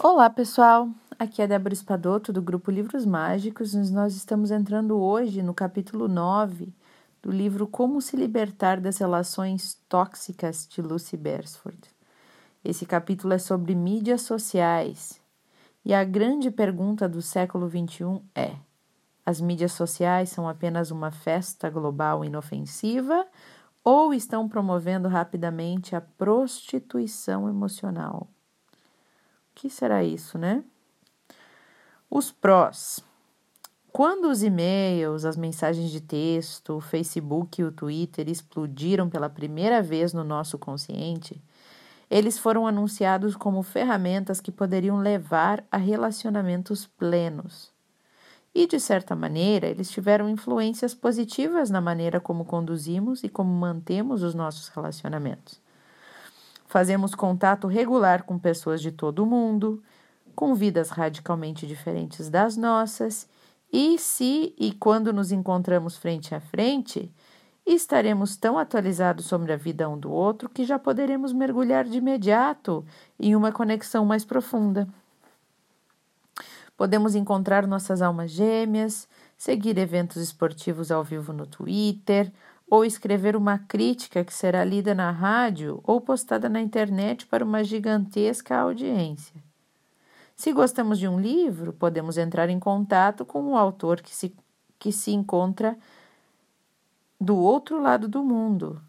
Olá, pessoal! Aqui é Débora Espadoto do grupo Livros Mágicos. Nós estamos entrando hoje no capítulo 9 do livro Como se libertar das relações tóxicas de Lucy Beresford. Esse capítulo é sobre mídias sociais. E a grande pergunta do século XXI é: as mídias sociais são apenas uma festa global inofensiva ou estão promovendo rapidamente a prostituição emocional? Que será isso, né? Os prós. Quando os e-mails, as mensagens de texto, o Facebook e o Twitter explodiram pela primeira vez no nosso consciente, eles foram anunciados como ferramentas que poderiam levar a relacionamentos plenos. E, de certa maneira, eles tiveram influências positivas na maneira como conduzimos e como mantemos os nossos relacionamentos. Fazemos contato regular com pessoas de todo o mundo, com vidas radicalmente diferentes das nossas, e se e quando nos encontramos frente a frente, estaremos tão atualizados sobre a vida um do outro que já poderemos mergulhar de imediato em uma conexão mais profunda. Podemos encontrar nossas almas gêmeas, seguir eventos esportivos ao vivo no Twitter, ou escrever uma crítica que será lida na rádio ou postada na internet para uma gigantesca audiência. Se gostamos de um livro, podemos entrar em contato com o autor que se, que se encontra do outro lado do mundo.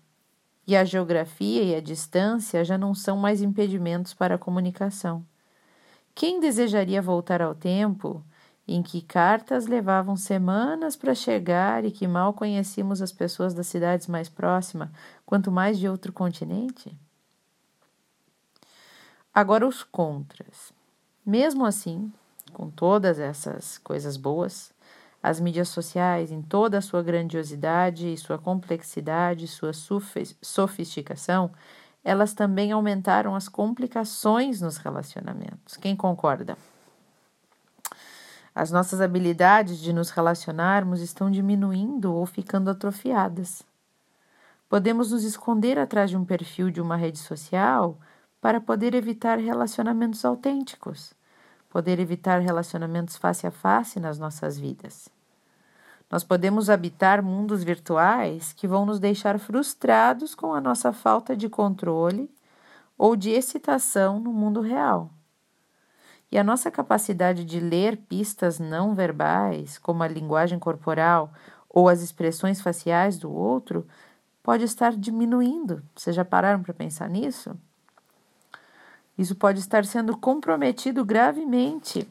E a geografia e a distância já não são mais impedimentos para a comunicação. Quem desejaria voltar ao tempo em que cartas levavam semanas para chegar e que mal conhecíamos as pessoas das cidades mais próximas, quanto mais de outro continente? Agora, os contras. Mesmo assim, com todas essas coisas boas, as mídias sociais, em toda a sua grandiosidade e sua complexidade, sua sofisticação, elas também aumentaram as complicações nos relacionamentos. Quem concorda? As nossas habilidades de nos relacionarmos estão diminuindo ou ficando atrofiadas. Podemos nos esconder atrás de um perfil de uma rede social para poder evitar relacionamentos autênticos, poder evitar relacionamentos face a face nas nossas vidas. Nós podemos habitar mundos virtuais que vão nos deixar frustrados com a nossa falta de controle ou de excitação no mundo real. E a nossa capacidade de ler pistas não verbais, como a linguagem corporal ou as expressões faciais do outro, pode estar diminuindo. Vocês já pararam para pensar nisso? Isso pode estar sendo comprometido gravemente.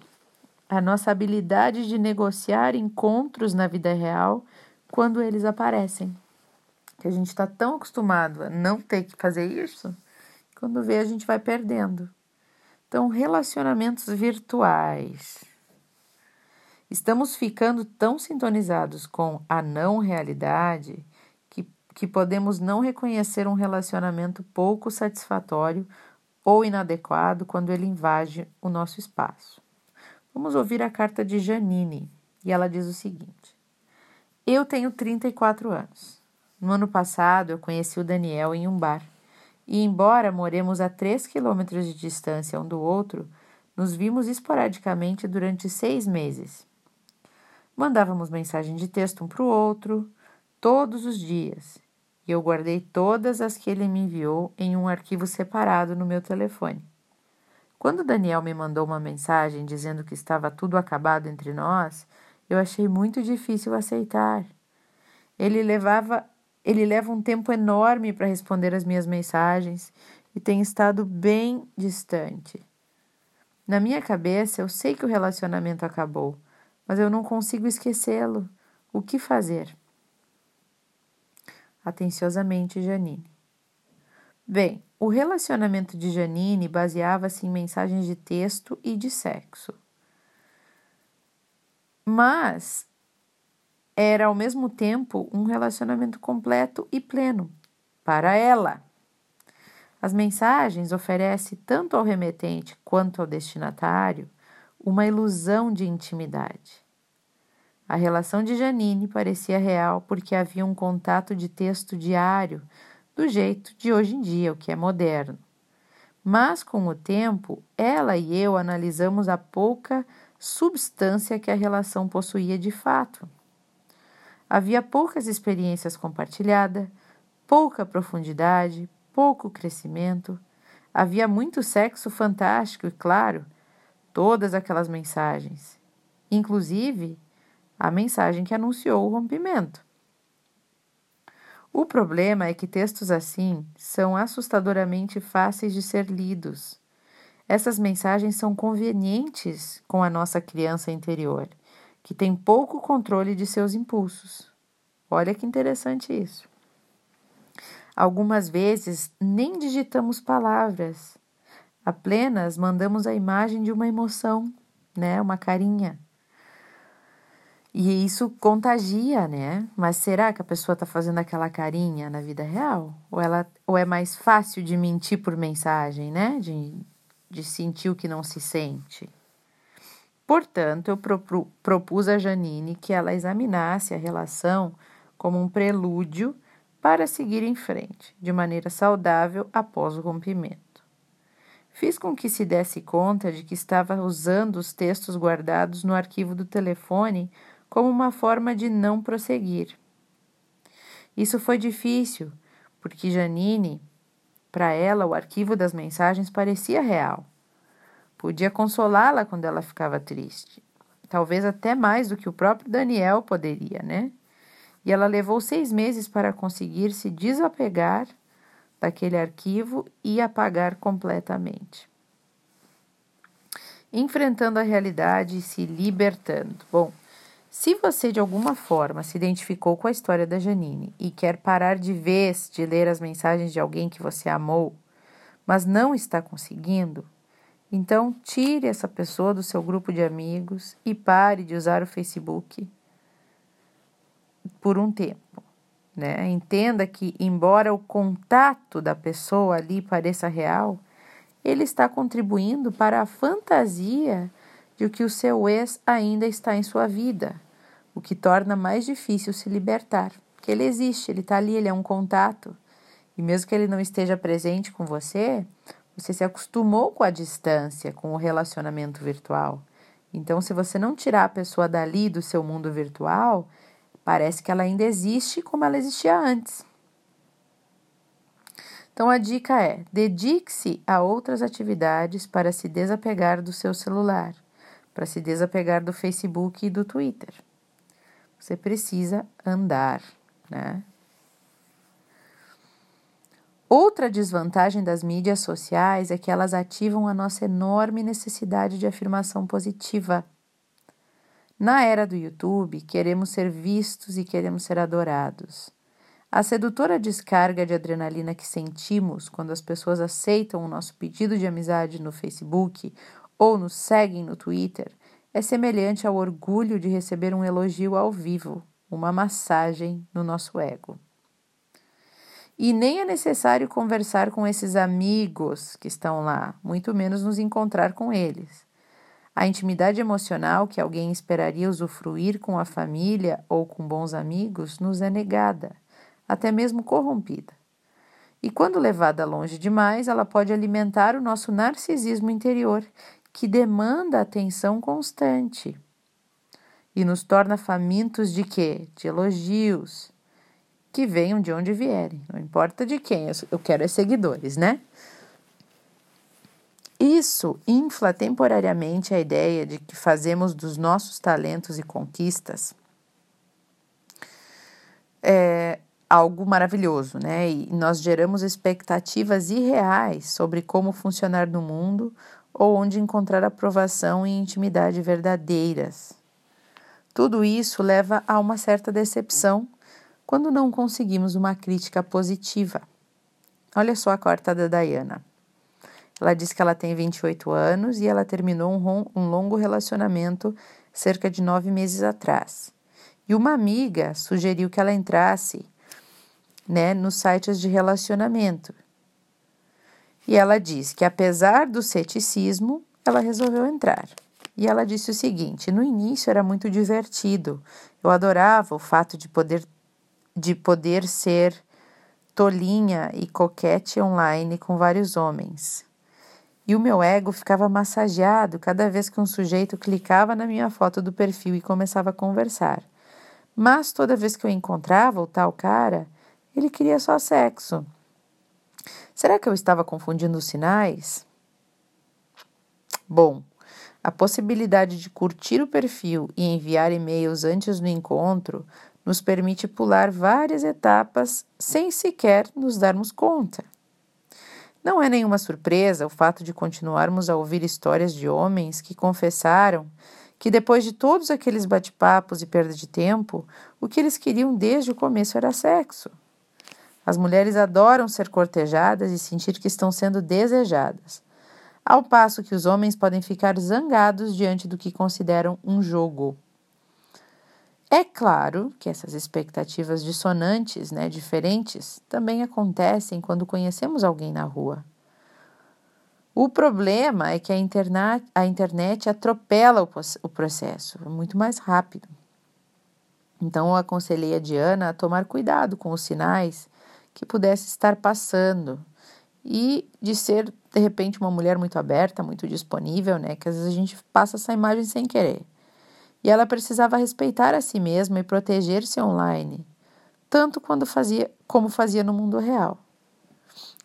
A nossa habilidade de negociar encontros na vida real quando eles aparecem. Que a gente está tão acostumado a não ter que fazer isso, quando vê a gente vai perdendo. Então, relacionamentos virtuais. Estamos ficando tão sintonizados com a não realidade que, que podemos não reconhecer um relacionamento pouco satisfatório ou inadequado quando ele invade o nosso espaço. Vamos ouvir a carta de Janine e ela diz o seguinte: Eu tenho 34 anos. No ano passado, eu conheci o Daniel em um bar e, embora moremos a três quilômetros de distância um do outro, nos vimos esporadicamente durante seis meses. Mandávamos mensagem de texto um para o outro, todos os dias, e eu guardei todas as que ele me enviou em um arquivo separado no meu telefone. Quando Daniel me mandou uma mensagem dizendo que estava tudo acabado entre nós, eu achei muito difícil aceitar. Ele levava ele leva um tempo enorme para responder as minhas mensagens e tem estado bem distante. Na minha cabeça, eu sei que o relacionamento acabou, mas eu não consigo esquecê-lo. O que fazer? Atenciosamente, Janine. Bem, o relacionamento de Janine baseava-se em mensagens de texto e de sexo. Mas era ao mesmo tempo um relacionamento completo e pleno para ela. As mensagens oferecem tanto ao remetente quanto ao destinatário uma ilusão de intimidade. A relação de Janine parecia real porque havia um contato de texto diário, do jeito de hoje em dia, o que é moderno. Mas com o tempo, ela e eu analisamos a pouca substância que a relação possuía de fato. Havia poucas experiências compartilhadas, pouca profundidade, pouco crescimento. Havia muito sexo fantástico e, claro, todas aquelas mensagens, inclusive a mensagem que anunciou o rompimento. O problema é que textos assim são assustadoramente fáceis de ser lidos. Essas mensagens são convenientes com a nossa criança interior, que tem pouco controle de seus impulsos. Olha que interessante isso. Algumas vezes nem digitamos palavras, apenas mandamos a imagem de uma emoção, né, uma carinha. E isso contagia, né? Mas será que a pessoa está fazendo aquela carinha na vida real? Ou, ela, ou é mais fácil de mentir por mensagem, né? De, de sentir o que não se sente. Portanto, eu propus a Janine que ela examinasse a relação como um prelúdio para seguir em frente, de maneira saudável após o rompimento. Fiz com que se desse conta de que estava usando os textos guardados no arquivo do telefone como uma forma de não prosseguir. Isso foi difícil, porque Janine, para ela, o arquivo das mensagens parecia real. Podia consolá-la quando ela ficava triste. Talvez até mais do que o próprio Daniel poderia, né? E ela levou seis meses para conseguir se desapegar daquele arquivo e apagar completamente. Enfrentando a realidade e se libertando. Bom, se você de alguma forma se identificou com a história da Janine e quer parar de vez de ler as mensagens de alguém que você amou, mas não está conseguindo, então tire essa pessoa do seu grupo de amigos e pare de usar o Facebook por um tempo. Né? Entenda que, embora o contato da pessoa ali pareça real, ele está contribuindo para a fantasia de que o seu ex ainda está em sua vida, o que torna mais difícil se libertar. Porque ele existe, ele está ali, ele é um contato. E mesmo que ele não esteja presente com você, você se acostumou com a distância, com o relacionamento virtual. Então, se você não tirar a pessoa dali do seu mundo virtual, parece que ela ainda existe como ela existia antes. Então, a dica é: dedique-se a outras atividades para se desapegar do seu celular para se desapegar do Facebook e do Twitter. Você precisa andar, né? Outra desvantagem das mídias sociais é que elas ativam a nossa enorme necessidade de afirmação positiva. Na era do YouTube, queremos ser vistos e queremos ser adorados. A sedutora descarga de adrenalina que sentimos quando as pessoas aceitam o nosso pedido de amizade no Facebook ou nos seguem no Twitter é semelhante ao orgulho de receber um elogio ao vivo, uma massagem no nosso ego. E nem é necessário conversar com esses amigos que estão lá, muito menos nos encontrar com eles. A intimidade emocional que alguém esperaria usufruir com a família ou com bons amigos nos é negada, até mesmo corrompida. E quando levada longe demais, ela pode alimentar o nosso narcisismo interior que demanda atenção constante e nos torna famintos de quê? De elogios, que venham de onde vierem, não importa de quem, eu quero é seguidores, né? Isso infla temporariamente a ideia de que fazemos dos nossos talentos e conquistas é, algo maravilhoso, né? E nós geramos expectativas irreais sobre como funcionar no mundo ou onde encontrar aprovação e intimidade verdadeiras. Tudo isso leva a uma certa decepção quando não conseguimos uma crítica positiva. Olha só a carta da Diana. Ela diz que ela tem 28 anos e ela terminou um, um longo relacionamento cerca de nove meses atrás. E uma amiga sugeriu que ela entrasse né, nos sites de relacionamento e ela diz que, apesar do ceticismo, ela resolveu entrar. E ela disse o seguinte: no início era muito divertido. Eu adorava o fato de poder, de poder ser tolinha e coquete online com vários homens. e o meu ego ficava massageado cada vez que um sujeito clicava na minha foto do perfil e começava a conversar. Mas toda vez que eu encontrava o tal cara, ele queria só sexo. Será que eu estava confundindo os sinais? Bom, a possibilidade de curtir o perfil e enviar e-mails antes do encontro nos permite pular várias etapas sem sequer nos darmos conta. Não é nenhuma surpresa o fato de continuarmos a ouvir histórias de homens que confessaram que depois de todos aqueles bate-papos e perda de tempo, o que eles queriam desde o começo era sexo. As mulheres adoram ser cortejadas e sentir que estão sendo desejadas, ao passo que os homens podem ficar zangados diante do que consideram um jogo. É claro que essas expectativas dissonantes, né, diferentes, também acontecem quando conhecemos alguém na rua. O problema é que a internet, a internet atropela o, o processo, é muito mais rápido. Então, eu aconselhei a Diana a tomar cuidado com os sinais que pudesse estar passando e de ser, de repente, uma mulher muito aberta, muito disponível, né? Que às vezes a gente passa essa imagem sem querer e ela precisava respeitar a si mesma e proteger-se online, tanto quando fazia como fazia no mundo real.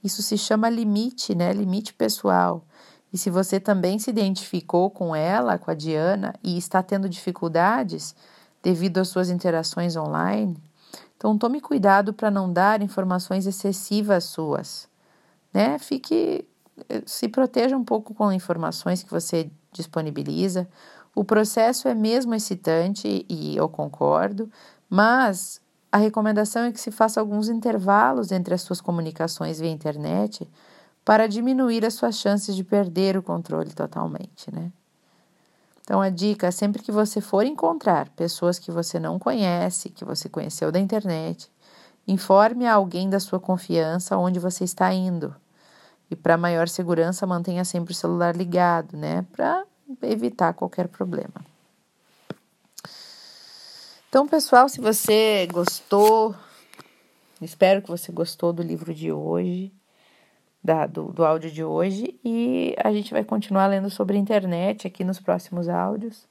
Isso se chama limite, né? Limite pessoal. E se você também se identificou com ela, com a Diana, e está tendo dificuldades devido às suas interações online, então tome cuidado para não dar informações excessivas suas, né? Fique eh, se proteja um pouco com informações que você disponibiliza. O processo é mesmo excitante e eu concordo, mas a recomendação é que se faça alguns intervalos entre as suas comunicações via internet para diminuir as suas chances de perder o controle totalmente, né? Então a dica é sempre que você for encontrar pessoas que você não conhece, que você conheceu da internet, informe a alguém da sua confiança onde você está indo. E para maior segurança, mantenha sempre o celular ligado, né? Para evitar qualquer problema. Então, pessoal, se você gostou, espero que você gostou do livro de hoje, da, do, do áudio de hoje, e a gente vai continuar lendo sobre a internet aqui nos próximos áudios.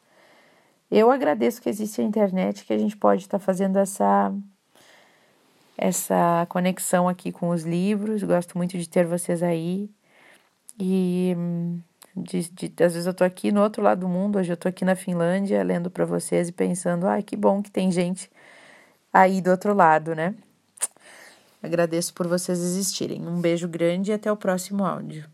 Eu agradeço que existe a internet, que a gente pode estar tá fazendo essa essa conexão aqui com os livros. Gosto muito de ter vocês aí. E de, de, às vezes eu tô aqui no outro lado do mundo, hoje eu tô aqui na Finlândia lendo para vocês e pensando, ai, ah, que bom que tem gente aí do outro lado, né? Agradeço por vocês existirem. Um beijo grande e até o próximo áudio.